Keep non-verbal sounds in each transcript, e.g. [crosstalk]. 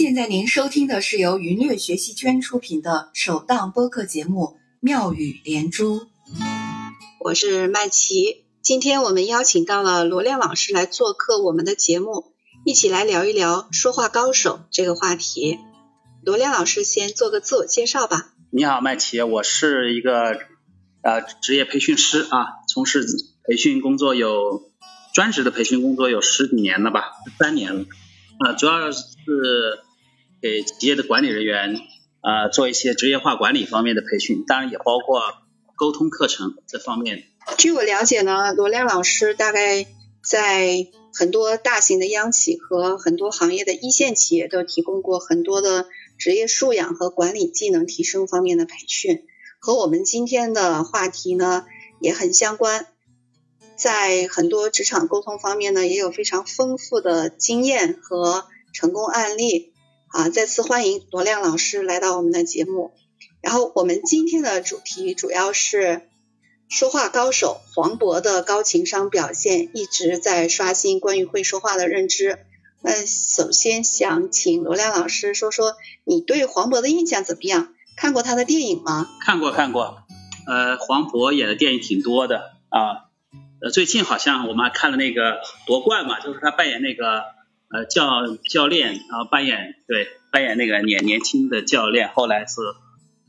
现在您收听的是由云略学习圈出品的首档播客节目《妙语连珠》。我是麦琪，今天我们邀请到了罗亮老师来做客我们的节目，一起来聊一聊说话高手这个话题。罗亮老师先做个自我介绍吧。你好，麦琪，我是一个呃职业培训师啊，从事培训工作有专职的培训工作有十几年了吧，三年了。啊，主要是给企业的管理人员啊做一些职业化管理方面的培训，当然也包括沟通课程这方面。据我了解呢，罗亮老师大概在很多大型的央企和很多行业的一线企业都提供过很多的职业素养和管理技能提升方面的培训，和我们今天的话题呢也很相关。在很多职场沟通方面呢，也有非常丰富的经验和成功案例啊！再次欢迎罗亮老师来到我们的节目。然后我们今天的主题主要是说话高手黄渤的高情商表现，一直在刷新关于会说话的认知。那首先想请罗亮老师说说你对黄渤的印象怎么样？看过他的电影吗？看过看过，呃，黄渤演的电影挺多的啊。呃，最近好像我们还看了那个夺冠嘛，就是他扮演那个呃教教练啊，扮演对扮演那个年年轻的教练，后来是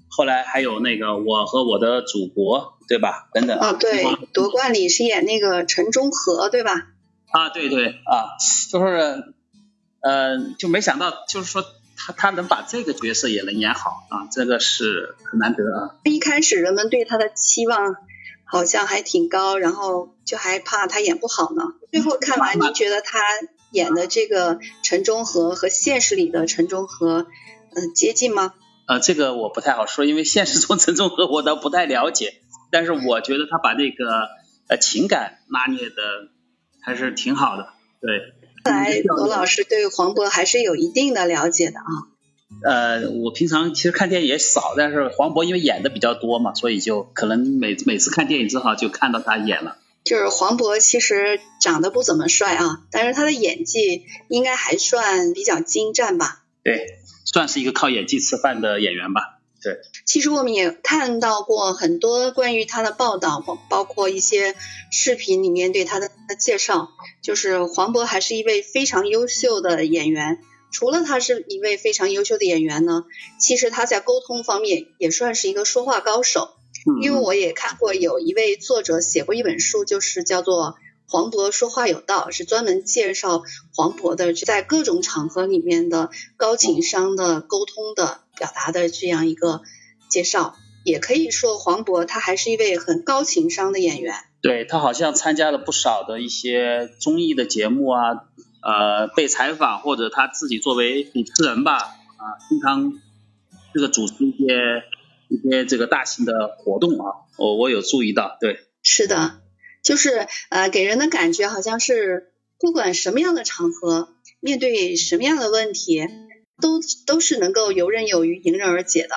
后来还有那个我和我的祖国对吧？等等。啊，对，夺冠里是演那个陈忠和对吧？啊，对对啊，就是呃就没想到，就是说他他能把这个角色也能演好啊，这个是很难得啊。一开始人们对他的期望。好像还挺高，然后就还怕他演不好呢。最后看完，您觉得他演的这个陈忠和和现实里的陈忠和，嗯，接近吗？呃，这个我不太好说，因为现实中陈忠和我倒不太了解。但是我觉得他把那个呃情感拿捏的还是挺好的。对，看来罗老师对黄渤还是有一定的了解的啊。呃，我平常其实看电影也少，但是黄渤因为演的比较多嘛，所以就可能每每次看电影正好就看到他演了。就是黄渤其实长得不怎么帅啊，但是他的演技应该还算比较精湛吧？对，算是一个靠演技吃饭的演员吧。对。其实我们也看到过很多关于他的报道，包包括一些视频里面对他的介绍，就是黄渤还是一位非常优秀的演员。除了他是一位非常优秀的演员呢，其实他在沟通方面也算是一个说话高手。因为我也看过有一位作者写过一本书，就是叫做《黄渤说话有道》，是专门介绍黄渤的在各种场合里面的高情商的沟通的表达的这样一个介绍。也可以说黄渤他还是一位很高情商的演员。对他好像参加了不少的一些综艺的节目啊。呃，被采访或者他自己作为主持人吧，啊，经常这个主持一些一些这个大型的活动啊，我我有注意到，对，是的，就是呃，给人的感觉好像是不管什么样的场合，面对什么样的问题，都都是能够游刃有余、迎刃而解的，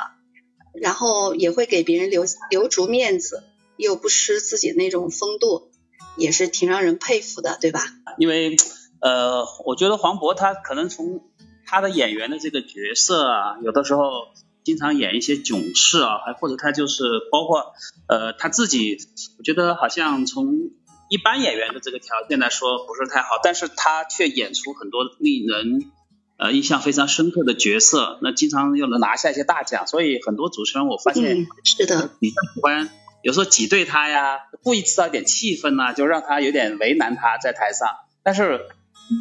然后也会给别人留留足面子，又不失自己那种风度，也是挺让人佩服的，对吧？因为。呃，我觉得黄渤他可能从他的演员的这个角色啊，有的时候经常演一些囧事啊，还或者他就是包括呃他自己，我觉得好像从一般演员的这个条件来说不是太好，但是他却演出很多令人呃印象非常深刻的角色，那经常又能拿下一些大奖，所以很多主持人我发现是的比较喜欢有时候挤兑他呀，故意制造一点气氛呐，就让他有点为难他在台上，但是。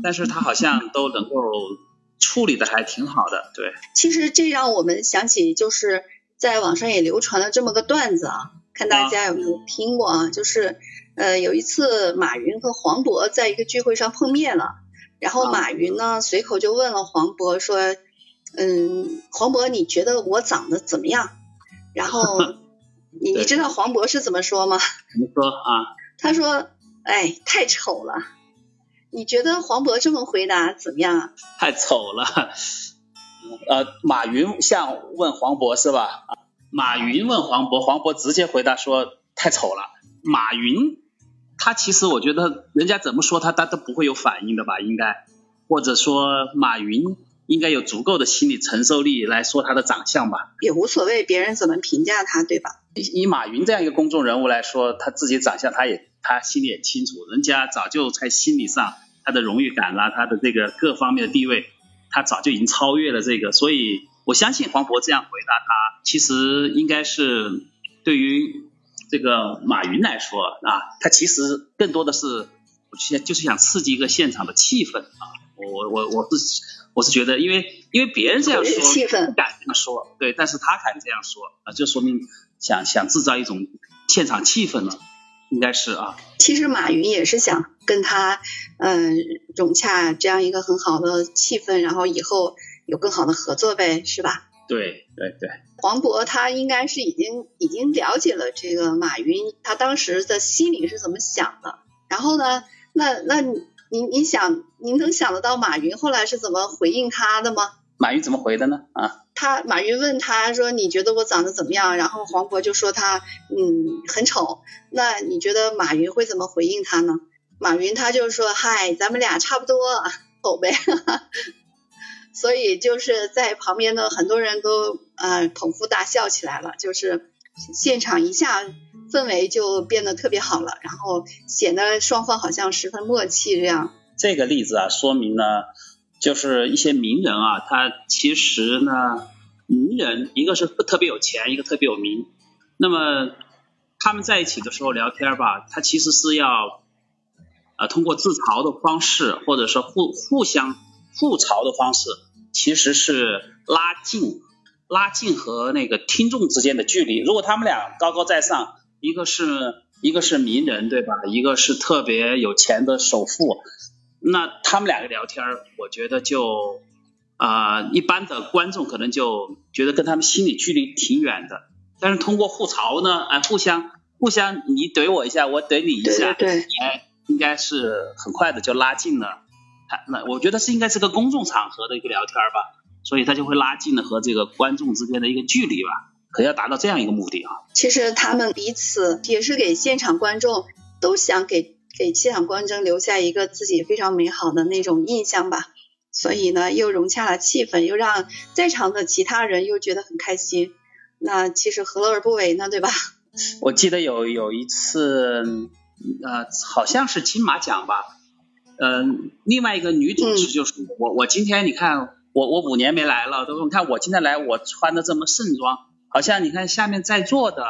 但是他好像都能够处理的还挺好的，对。其实这让我们想起，就是在网上也流传了这么个段子啊，看大家有没有听过啊？就是呃有一次马云和黄渤在一个聚会上碰面了，然后马云呢随口就问了黄渤说，嗯，黄渤你觉得我长得怎么样？然后 [laughs] 你你知道黄渤是怎么说吗？怎么说啊？他说，哎，太丑了。你觉得黄渤这么回答怎么样啊？太丑了。[laughs] 呃，马云像问黄渤是吧？马云问黄渤，黄渤直接回答说太丑了。马云他其实我觉得人家怎么说他他都不会有反应的吧？应该或者说马云应该有足够的心理承受力来说他的长相吧。也无所谓别人怎么评价他，对吧？以以马云这样一个公众人物来说，他自己长相他也他心里也清楚，人家早就在心理上他的荣誉感啦，他的这个各方面的地位，他早就已经超越了这个，所以我相信黄渤这样回答他，其实应该是对于这个马云来说啊，他其实更多的是我现就是想刺激一个现场的气氛啊，我我我是我是觉得，因为因为别人这样说气氛不敢这么说，对，但是他敢这样说啊，就说明想想制造一种现场气氛了，应该是啊，其实马云也是想跟他嗯、融洽这样一个很好的气氛，然后以后有更好的合作呗，是吧？对对对，黄渤他应该是已经已经了解了这个马云他当时的心里是怎么想的，然后呢，那那您您想您能想得到马云后来是怎么回应他的吗？马云怎么回的呢？啊，他马云问他说你觉得我长得怎么样？然后黄渤就说他嗯很丑。那你觉得马云会怎么回应他呢？马云他就说嗨，咱们俩差不多丑呗。[laughs] 所以就是在旁边的很多人都呃捧腹大笑起来了，就是现场一下氛围就变得特别好了，然后显得双方好像十分默契这样。这个例子啊，说明呢，就是一些名人啊，他其实呢，名人一个是特别有钱，一个特别有名，那么他们在一起的时候聊天吧，他其实是要呃通过自嘲的方式，或者是互互相互嘲的方式，其实是拉近拉近和那个听众之间的距离。如果他们俩高高在上，一个是一个是名人对吧？一个是特别有钱的首富，那他们两个聊天，我觉得就啊、呃一般的观众可能就觉得跟他们心理距离挺远的。但是通过互嘲呢，哎，互相互相你怼我一下，我怼你一对下，对对，哎，应该是很快的就拉近了。他那我觉得是应该是个公众场合的一个聊天吧，所以他就会拉近了和这个观众之间的一个距离吧，可要达到这样一个目的啊。其实他们彼此也是给现场观众都想给给现场观众留下一个自己非常美好的那种印象吧。所以呢，又融洽了气氛，又让在场的其他人又觉得很开心。那其实何乐而不为呢？对吧？我记得有有一次，呃，好像是金马奖吧，嗯、另外一个女主持就是，我我今天你看我我五年没来了，都说你看我今天来我穿的这么盛装，好像你看下面在座的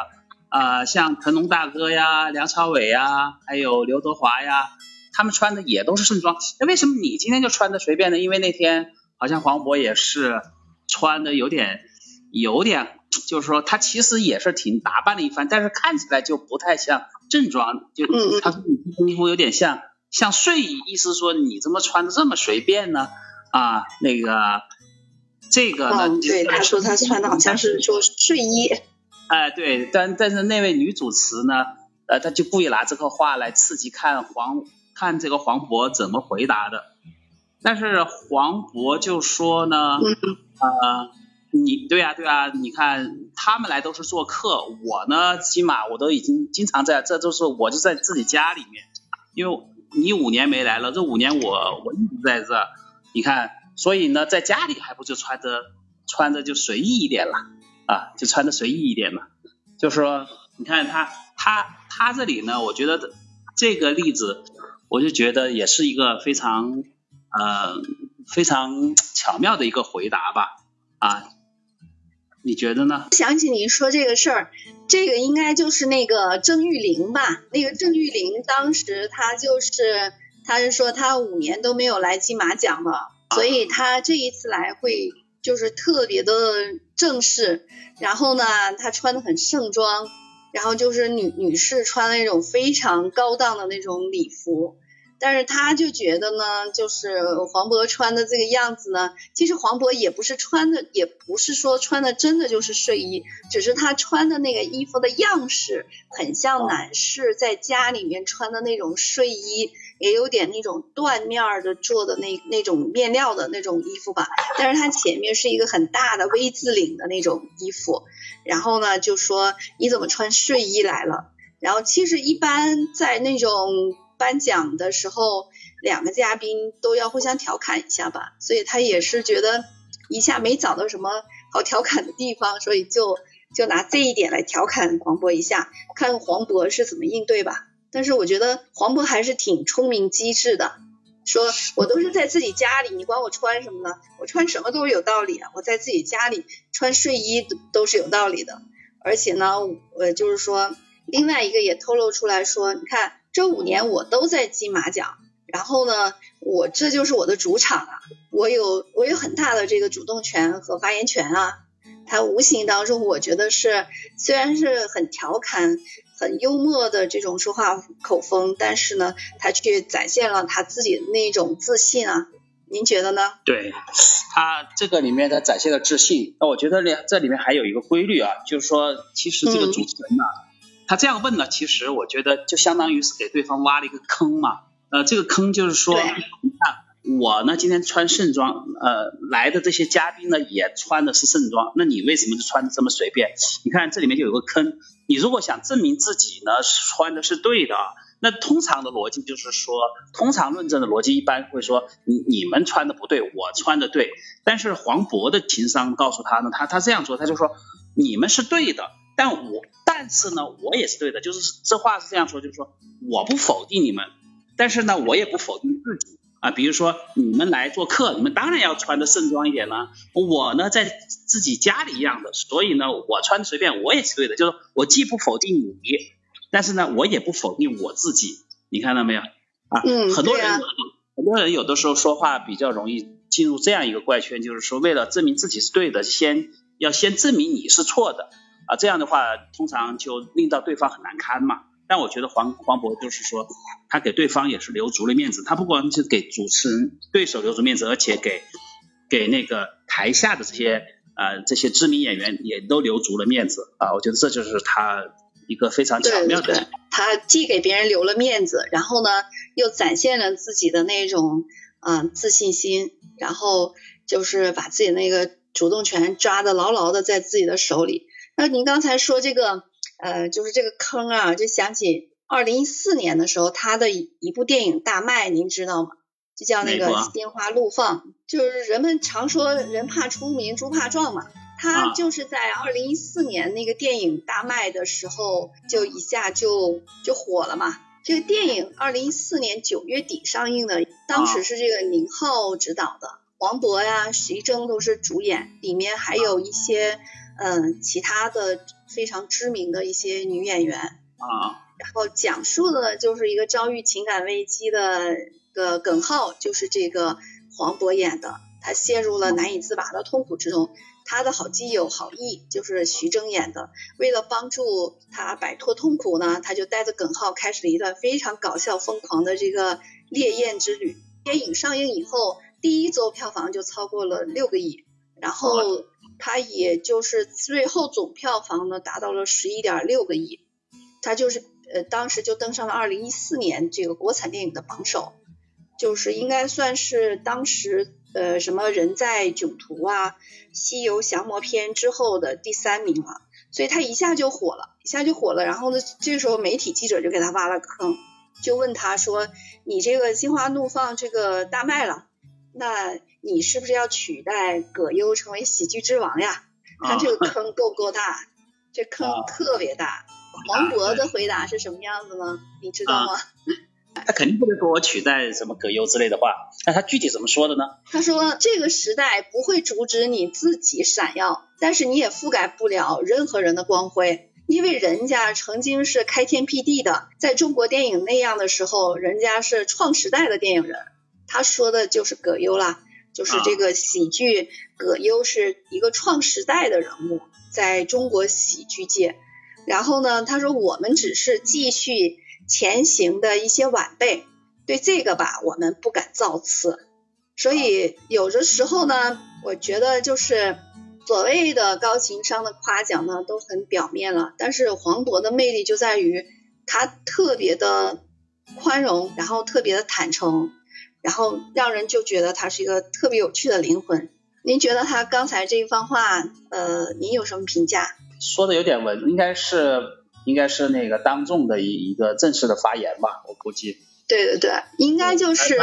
啊、呃像成龙大哥呀、梁朝伟呀，还有刘德华呀，他们穿的也都是盛装，那为什么你今天就穿的随便呢？因为那天好像黄渤也是穿的有点有点。就是说，他其实也是挺打扮了一番，但是看起来就不太像正装，就他说你这件衣服有点像像睡衣，意思说你怎么穿的这么随便呢？啊，那个这个呢，嗯，对，他说他穿的好像是 [laughs] 说睡衣。哎，对，但但是那位女主持呢，呃，她就故意拿这个话来刺激看黄看这个黄渤怎么回答的，但是黄渤就说呢，嗯呃，你对呀、对呀、你看他们来都是做客，我呢起码我都已经经常在，这都是我就在自己家里面，因为你五年没来了，这五年我我一直在这，你看，所以呢在家里还不就穿着穿着就随意一点了啊，就穿的随意一点嘛，就是说你看他他他这里呢，我觉得这个例子，我就觉得也是一个非常呃非常巧妙的一个回答吧啊，你觉得呢？想起你说这个事儿，这个应该就是那个郑玉玲吧？那个郑玉玲当时她就是，她是说她五年都没有来金马奖了，所以她这一次来会就是特别的正式，然后呢，她穿的很盛装，然后就是女女士穿那种非常高档的那种礼服。但是他就觉得呢，就是黄渤穿的这个样子呢，其实黄渤也不是穿的，也不是说穿的真的就是睡衣，只是他穿的那个衣服的样式很像男士在家里面穿的那种睡衣，也有点那种缎面儿的做的那那种面料的那种衣服吧。但是它前面是一个很大的 V 字领的那种衣服，然后呢就说你怎么穿睡衣来了？然后其实一般在那种颁奖的时候，两个嘉宾都要互相调侃一下吧，所以他也是觉得一下没找到什么好调侃的地方，所以就就拿这一点来调侃黄渤一下，看黄渤是怎么应对吧。但是我觉得黄渤还是挺聪明机智的。说我都是在自己家里，你管我穿什么呢？我穿什么都是有道理啊！我在自己家里穿睡衣都是有道理的。而且呢，呃，就是说另外一个也透露出来说，你看这五年我都在金马奖，然后呢，我这就是我的主场啊，我有我有很大的这个主动权和发言权啊。他无形当中，我觉得是虽然是很调侃。很幽默的这种说话口风，但是呢，他却展现了他自己的那种自信啊，您觉得呢？对他这个里面他展现了自信，那我觉得呢，这里面还有一个规律啊，就是说，其实这个主持人呢，他这样问呢，其实我觉得就相当于是给对方挖了一个坑嘛，呃，这个坑就是说，你看。我呢，今天穿盛装，呃，来的这些嘉宾呢也穿的是盛装，那你为什么就穿的这么随便？你看这里面就有个坑，你如果想证明自己呢穿的是对的，那通常的逻辑就是说，通常论证的逻辑一般会说，你你们穿的不对，我穿的对。但是黄渤的情商告诉他呢，他他这样说，他就说你们是对的，但我但是呢，我也是对的，就是这话是这样说，就是说我不否定你们，但是呢，我也不否定自己。啊，比如说你们来做客，你们当然要穿的盛装一点了。我呢，在自己家里一样的，所以呢，我穿的随便，我也是对的。就是我既不否定你，但是呢，我也不否定我自己。你看到没有？啊，很多人，很多人有的时候说话比较容易进入这样一个怪圈，就是说为了证明自己是对的，先要先证明你是错的啊。这样的话，通常就令到对方很难堪嘛。但我觉得黄黄渤就是说，他给对方也是留足了面子，他不光是给主持人对手留足面子，而且给给那个台下的这些呃这些知名演员也都留足了面子啊，我觉得这就是他一个非常巧妙的。他既给别人留了面子，然后呢又展现了自己的那种嗯自信心，然后就是把自己那个主动权抓的牢牢的在自己的手里。那您刚才说这个。呃，就是这个坑啊，就想起二零一四年的时候，他的一部电影大卖，您知道吗？就叫那个《心花怒放》，就是人们常说人怕出名，猪怕壮嘛。他就是在二零一四年那个电影大卖的时候，就一下就就火了嘛。这个电影二零一四年九月底上映的，当时是这个宁浩执导的，黄渤呀、徐峥都是主演，里面还有一些。嗯，其他的非常知名的一些女演员啊，然后讲述的就是一个遭遇情感危机的个耿浩，就是这个黄渤演的，他陷入了难以自拔的痛苦之中。他的好基友郝毅就是徐峥演的，为了帮助他摆脱痛苦呢，他就带着耿浩开始了一段非常搞笑疯狂的这个烈焰之旅。电影上映以后，第一周票房就超过了六个亿，然后。它也就是最后总票房呢达到了十一点六个亿，它就是呃当时就登上了二零一四年这个国产电影的榜首，就是应该算是当时呃什么人在囧途啊、西游降魔篇之后的第三名了，所以他一下就火了，一下就火了。然后呢，这时候媒体记者就给他挖了坑，就问他说：“你这个心花怒放这个大卖了，那？”你是不是要取代葛优成为喜剧之王呀？看这个坑够不够大？这坑特别大。黄渤的回答是什么样子呢？你知道吗？[laughs] 他肯定不能说我取代什么葛优之类的话。那他具体怎么说的呢？他说这个时代不会阻止你自己闪耀，但是你也覆盖不了任何人的光辉，因为人家曾经是开天辟地的，在中国电影那样的时候，人家是创时代的电影人。他说的就是葛优啦。就是这个喜剧，葛优是一个创时代的人物，在中国喜剧界。然后呢，他说我们只是继续前行的一些晚辈，对这个吧，我们不敢造次。所以有的时候呢，我觉得就是所谓的高情商的夸奖呢，都很表面了。但是黄渤的魅力就在于他特别的宽容，然后特别的坦诚。然后让人就觉得他是一个特别有趣的灵魂。您觉得他刚才这一番话，呃，您有什么评价？说的有点文，应该是应该是那个当众的一一个正式的发言吧，我估计。对对对，应该就是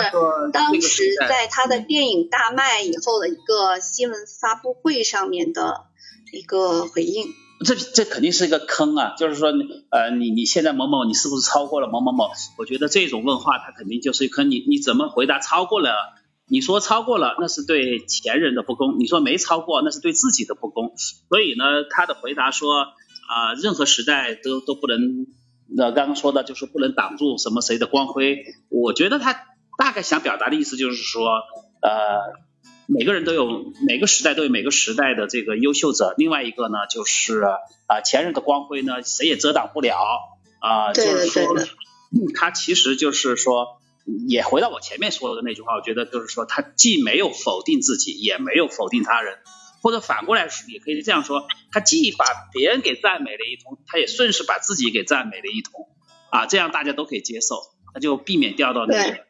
当时在他的电影大卖以后的一个新闻发布会上面的一个回应。这这肯定是一个坑啊！就是说，呃，你你现在某某，你是不是超过了某某某？我觉得这种问话，他肯定就是一坑。你你怎么回答超过了？你说超过了，那是对前人的不公；你说没超过，那是对自己的不公。所以呢，他的回答说啊、任何时代都都不能，呃，刚刚说的就是不能挡住什么谁的光辉。我觉得他大概想表达的意思就是说，呃，每个人都有每个时代都有每个时代的这个优秀者，另外一个呢就是啊、前人的光辉呢谁也遮挡不了。啊、就是说嗯 [laughs] 他其实就是说。也回到我前面说的那句话，我觉得就是说，他既没有否定自己，也没有否定他人，或者反过来也可以这样说，他既把别人给赞美了一通，他也顺势把自己给赞美了一通，啊，这样大家都可以接受，那就避免掉到那个对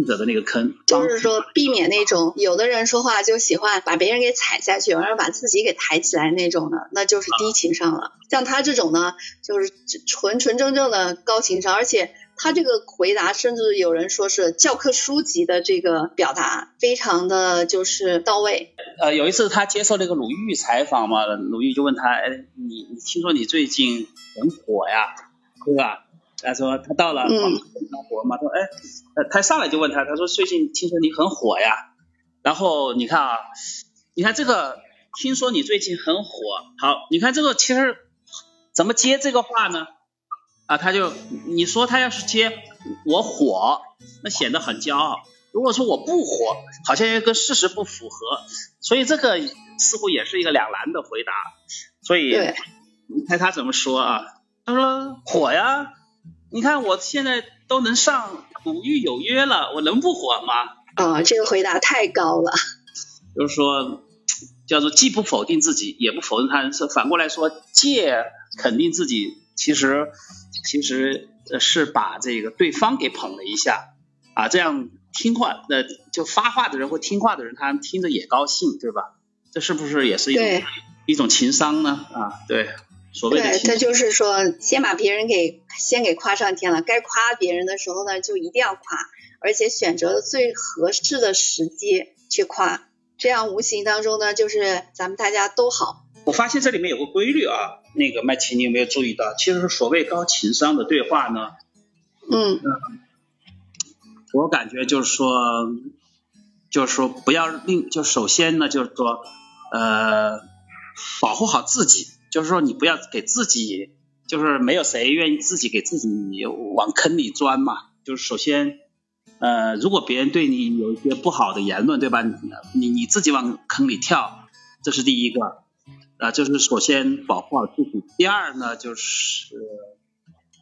记者的那个坑。就是说避免那种有的人说话就喜欢把别人给踩下去，有人把自己给抬起来那种的，那就是低情商了。像他这种呢，就是纯纯正正的高情商，而且他这个回答甚至有人说是教科书级的这个表达，非常的就是到位。呃，有一次他接受那个鲁豫采访嘛，鲁豫就问他，哎，你你听说你最近很火呀，对吧？他说他到了嗯很火嘛，说哎，呃他上来就问他，他说最近听说你很火呀，然后你看啊，你看这个，听说你最近很火，好，你看这个其实怎么接这个话呢？啊，他就你说他要是接我火，那显得很骄傲。如果说我不火，好像又跟事实不符合，所以这个似乎也是一个两难的回答。所以你猜他怎么说啊？他说火呀，你看我现在都能上鲁豫有约了，我能不火吗？啊、这个回答太高了。就是说，叫做既不否定自己，也不否定他人，是反过来说，借肯定自己，其实其实呃是把这个对方给捧了一下啊，这样听话那就发话的人或听话的人，他听着也高兴，对吧？这是不是也是一种一种情商呢？啊，对，所谓的对，情他就是说，先把别人给先给夸上天了，该夸别人的时候呢，就一定要夸，而且选择最合适的时机去夸，这样无形当中呢，就是咱们大家都好。我发现这里面有个规律啊，那个麦琪，你有没有注意到？其实所谓高情商的对话呢，嗯，我感觉就是说，就是说不要令，就首先呢，就是说，呃，保护好自己，就是说你不要给自己，就是没有谁愿意自己给自己往坑里钻嘛。就是首先，呃，如果别人对你有一些不好的言论，对吧？你你自己往坑里跳，这是第一个，啊、就是首先保护好自己。第二呢，就是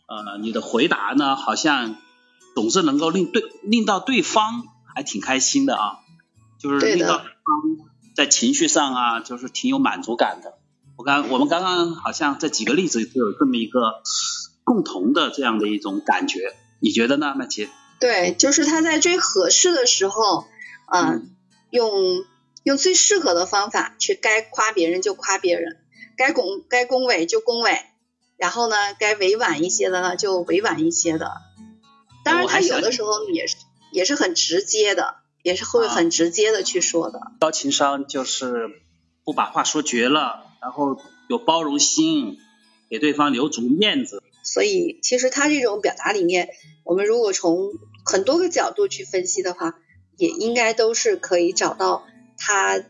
呃，你的回答呢，好像总是能够令对令到对方还挺开心的啊，就是令到对方在情绪上啊，就是挺有满足感的。我刚我们刚刚好像这几个例子都有这么一个共同的这样的一种感觉，你觉得呢，麦琪？对，就是他在最合适的时候，嗯、嗯用用最适合的方法去该夸别人就夸别人，该恭该恭维就恭维，然后呢，该委婉一些的呢就委婉一些的。当然，他有的时候也是也是很直接的，也是会啊很直接的去说的。高情商就是不把话说绝了，然后有包容心，给对方留足面子。所以，其实他这种表达里面，我们如果从很多个角度去分析的话，也应该都是可以找到他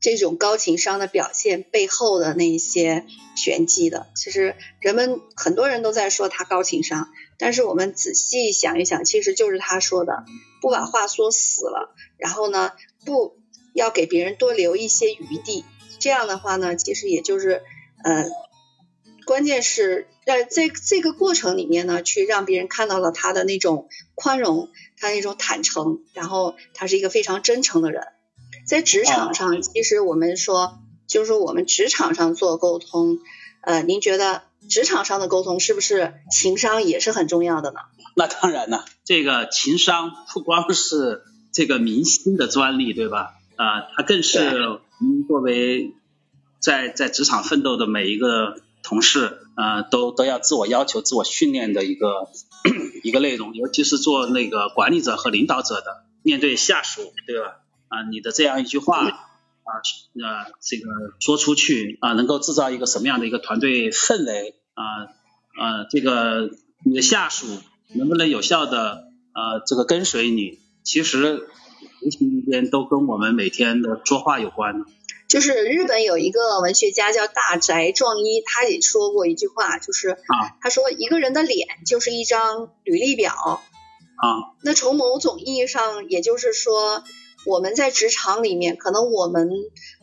这种高情商的表现背后的那些玄机的。其实人们很多人都在说他高情商，但是我们仔细想一想，其实就是他说的，不把话说死了，然后呢，不要给别人多留一些余地。这样的话呢，其实也就是呃。关键是在这这个过程里面呢，去让别人看到了他的那种宽容，他那种坦诚，然后他是一个非常真诚的人。在职场上，其实我们说，就是我们职场上做沟通，呃，您觉得职场上的沟通是不是情商也是很重要的呢？那当然了，这个情商不光是这个明星的专利，对吧？啊、它更是们作为在在职场奋斗的每一个同事，呃，都都要自我要求、自我训练的一个一个内容，尤其是做那个管理者和领导者的，面对下属，对吧？啊，你的这样一句话啊，呃，这个说出去啊，能够制造一个什么样的一个团队氛围啊？呃，这个你的下属能不能有效的呃这个跟随你？其实无形之间都跟我们每天的说话有关的。就是日本有一个文学家叫大宅壮一，他也说过一句话，就是啊，他说一个人的脸就是一张履历表啊。那从某种意义上，也就是说我们在职场里面，可能我们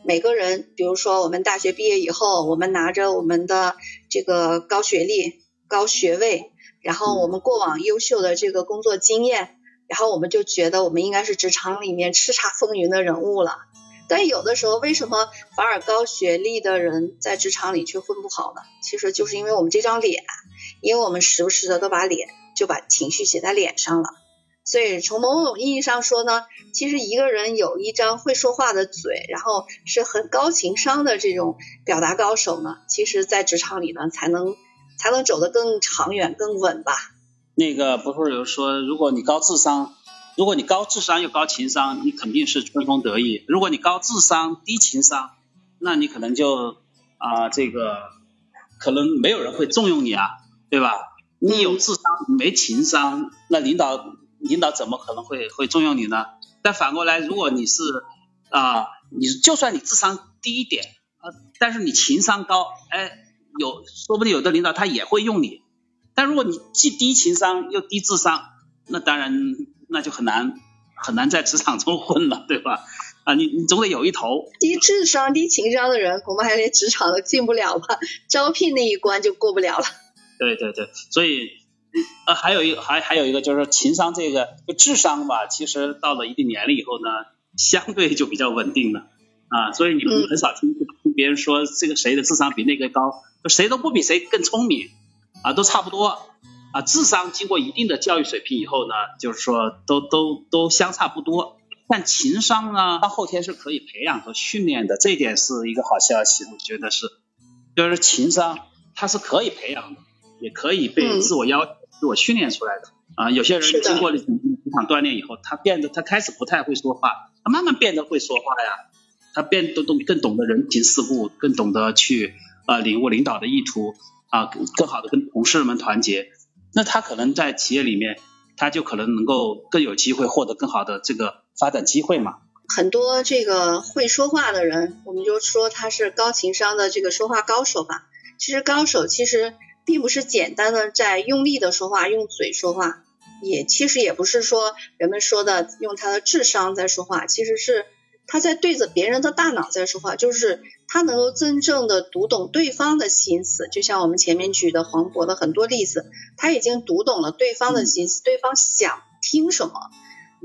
每个人，比如说我们大学毕业以后，我们拿着我们的这个高学历、高学位，然后我们过往优秀的这个工作经验，然后我们就觉得我们应该是职场里面叱咤风云的人物了。但有的时候，为什么反而高学历的人在职场里却混不好呢？其实就是因为我们这张脸，因为我们时不时的都把脸就把情绪写在脸上了。所以从某种意义上说呢，其实一个人有一张会说话的嘴，然后是很高情商的这种表达高手呢，其实在职场里呢才能才能走得更长远、更稳吧。那个不是有说，如果你高智商。如果你高智商又高情商，你肯定是春风得意；如果你高智商低情商，那你可能就啊这个可能没有人会重用你啊，对吧？你有智商没情商，那领导领导怎么可能会会重用你呢？但反过来，如果你是啊，你就算你智商低一点啊，但是你情商高，哎，有说不定有的领导他也会用你。但如果你既低情商又低智商，那当然。那就很难很难在职场中混了，对吧？啊，你你总得有一头。低智商、低情商的人，恐怕还连职场都进不了吧？招聘那一关就过不了了。对对对，所以呃，还有一还还有一个就是情商这个，就智商吧，其实到了一定年龄以后呢，相对就比较稳定了啊。所以你们很少听听别人说这个谁的智商比那个高，谁都不比谁更聪明啊，都差不多。啊，智商经过一定的教育水平以后呢，就是说都都都相差不多。但情商呢，它后天是可以培养和训练的，这一点是一个好消息，我觉得是。就是情商它是可以培养的，也可以被自我要求、自我训练出来的。啊，有些人经过了职场锻炼以后，他变得他开始不太会说话，他慢慢变得会说话呀。他变得懂更懂得人情世故，更懂得去啊领悟领导的意图啊，更好的跟同事们团结。那他可能在企业里面，他就可能能够更有机会获得更好的这个发展机会嘛。很多这个会说话的人，我们就说他是高情商的这个说话高手吧。其实高手其实并不是简单的在用力的说话，用嘴说话，也其实也不是说人们说的用他的智商在说话，其实是。他在对着别人的大脑在说话，就是他能够真正的读懂对方的心思，就像我们前面举的黄渤的很多例子，他已经读懂了对方的心思，对方想听什么，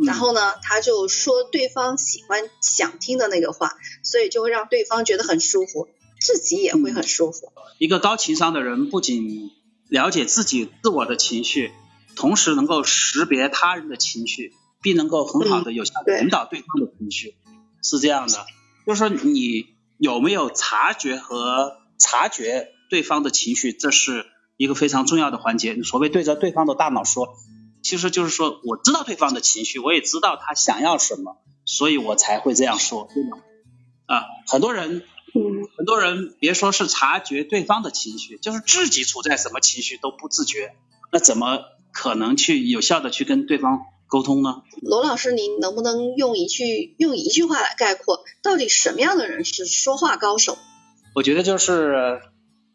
然后呢，他就说对方喜欢想听的那个话，所以就会让对方觉得很舒服，自己也会很舒服。一个高情商的人不仅了解自己自我的情绪，同时能够识别他人的情绪，并能够很好的有效引导对方的情绪。是这样的，就是说你有没有察觉和察觉对方的情绪，这是一个非常重要的环节。所谓对着对方的大脑说，其实就是说我知道对方的情绪，我也知道他想要什么，所以我才会这样说，对吗？啊，很多人，很多人别说是察觉对方的情绪，就是自己处在什么情绪都不自觉，那怎么可能去有效的去跟对方？沟通呢？罗老师，您能不能用一句用一句话来概括，到底什么样的人是说话高手？我觉得就是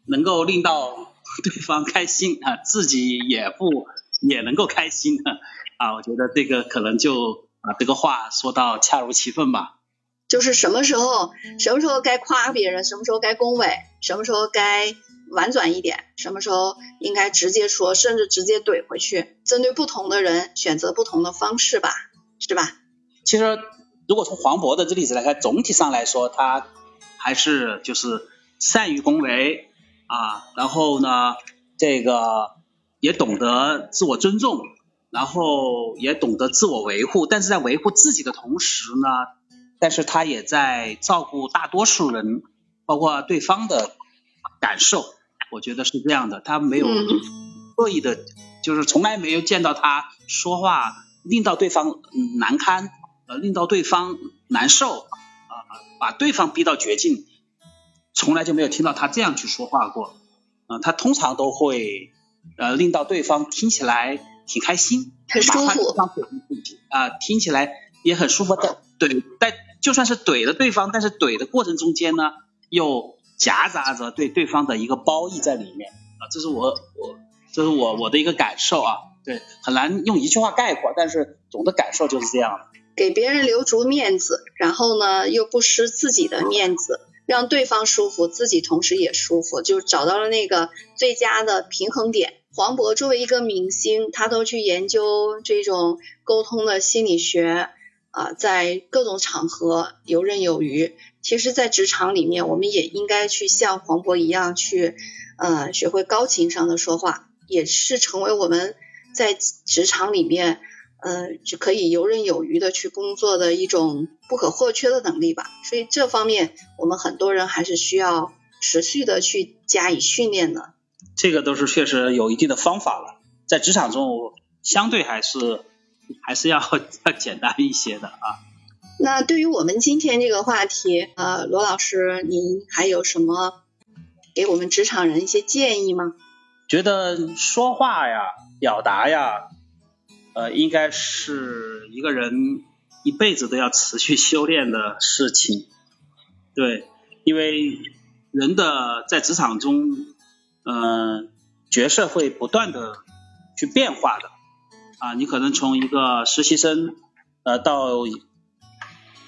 能够令到对方开心啊，自己也不也能够开心啊。我觉得这个可能就把，这个话说到恰如其分吧。就是什么时候，什么时候该夸别人，什么时候该恭维，什么时候该。婉转一点，什么时候应该直接说，甚至直接怼回去。针对不同的人，选择不同的方式吧，是吧？其实，如果从黄渤的这例子来看，总体上来说，他还是就是善于恭维啊，然后呢，这个也懂得自我尊重，然后也懂得自我维护。但是在维护自己的同时呢，但是他也在照顾大多数人，包括对方的感受。我觉得是这样的，他没有恶意的就是从来没有见到他说话令到对方难堪，呃，令到对方难受，啊，把对方逼到绝境，从来就没有听到他这样去说话过，啊，他通常都会呃令到对方听起来挺开心，很舒服，啊，听起来也很舒服的，对，但就算是怼了对方，但是怼的过程中间呢，又夹杂着对对方的一个褒义在里面，啊，这是我我。这是我我的一个感受啊，对，很难用一句话概括，但是总的感受就是这样的。给别人留足面子，然后呢又不失自己的面子，让对方舒服，自己同时也舒服，就找到了那个最佳的平衡点。黄渤作为一个明星，他都去研究这种沟通的心理学啊，在各种场合游刃有余。其实，在职场里面，我们也应该去像黄渤一样去，呃，学会高情商的说话。也是成为我们在职场里面，呃，就可以游刃有余的去工作的一种不可或缺的能力吧。所以这方面，我们很多人还是需要持续的去加以训练的。这个都是确实有一定的方法了，在职场中相对还是还是要要简单一些的啊。那对于我们今天这个话题，呃，罗老师，您还有什么给我们职场人一些建议吗？觉得说话呀、表达呀，呃，应该是一个人一辈子都要持续修炼的事情。对，因为人的在职场中，嗯，角色会不断的去变化的。啊，你可能从一个实习生，呃，到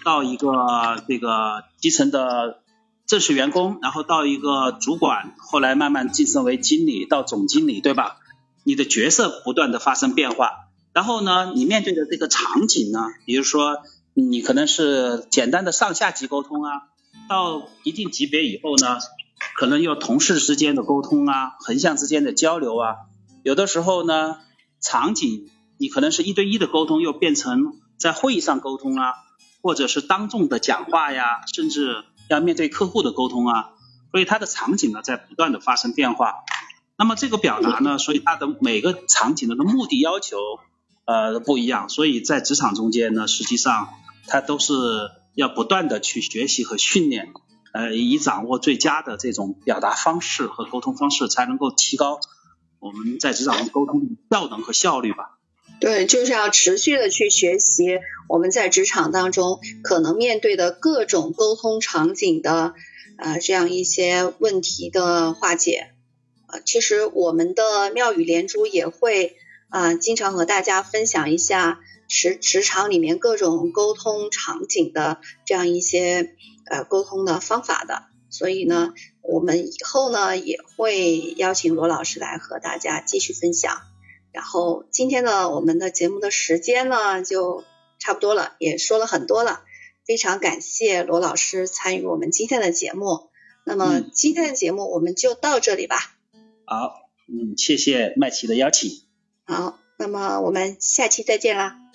到一个这个基层的。正式员工，然后到一个主管，后来慢慢晋升为经理，到总经理，对吧？你的角色不断的发生变化，然后呢，你面对的这个场景呢，比如说你可能是简单的上下级沟通啊，到一定级别以后呢，可能有同事之间的沟通啊，横向之间的交流啊，有的时候呢，场景你可能是一对一的沟通，又变成在会议上沟通啊，或者是当众的讲话呀，甚至。要面对客户的沟通啊，所以它的场景呢在不断的发生变化。那么这个表达呢，[laughs] 所以它的每个场景的目的要求呃不一样，所以在职场中间呢，实际上它都是要不断的去学习和训练，呃，以掌握最佳的这种表达方式和沟通方式，才能够提高我们在职场中沟通的效能和效率吧。对，就是要持续的去学习我们在职场当中可能面对的各种沟通场景的呃这样一些问题的化解。呃，其实我们的妙语连珠也会啊经常和大家分享一下职职场里面各种沟通场景的这样一些呃沟通的方法的。所以呢，我们以后呢也会邀请罗老师来和大家继续分享。然后今天呢，我们的节目的时间呢就差不多了，也说了很多了，非常感谢罗老师参与我们今天的节目。那么今天的节目我们就到这里吧。好，嗯，谢谢麦琪的邀请。好，那么我们下期再见啦。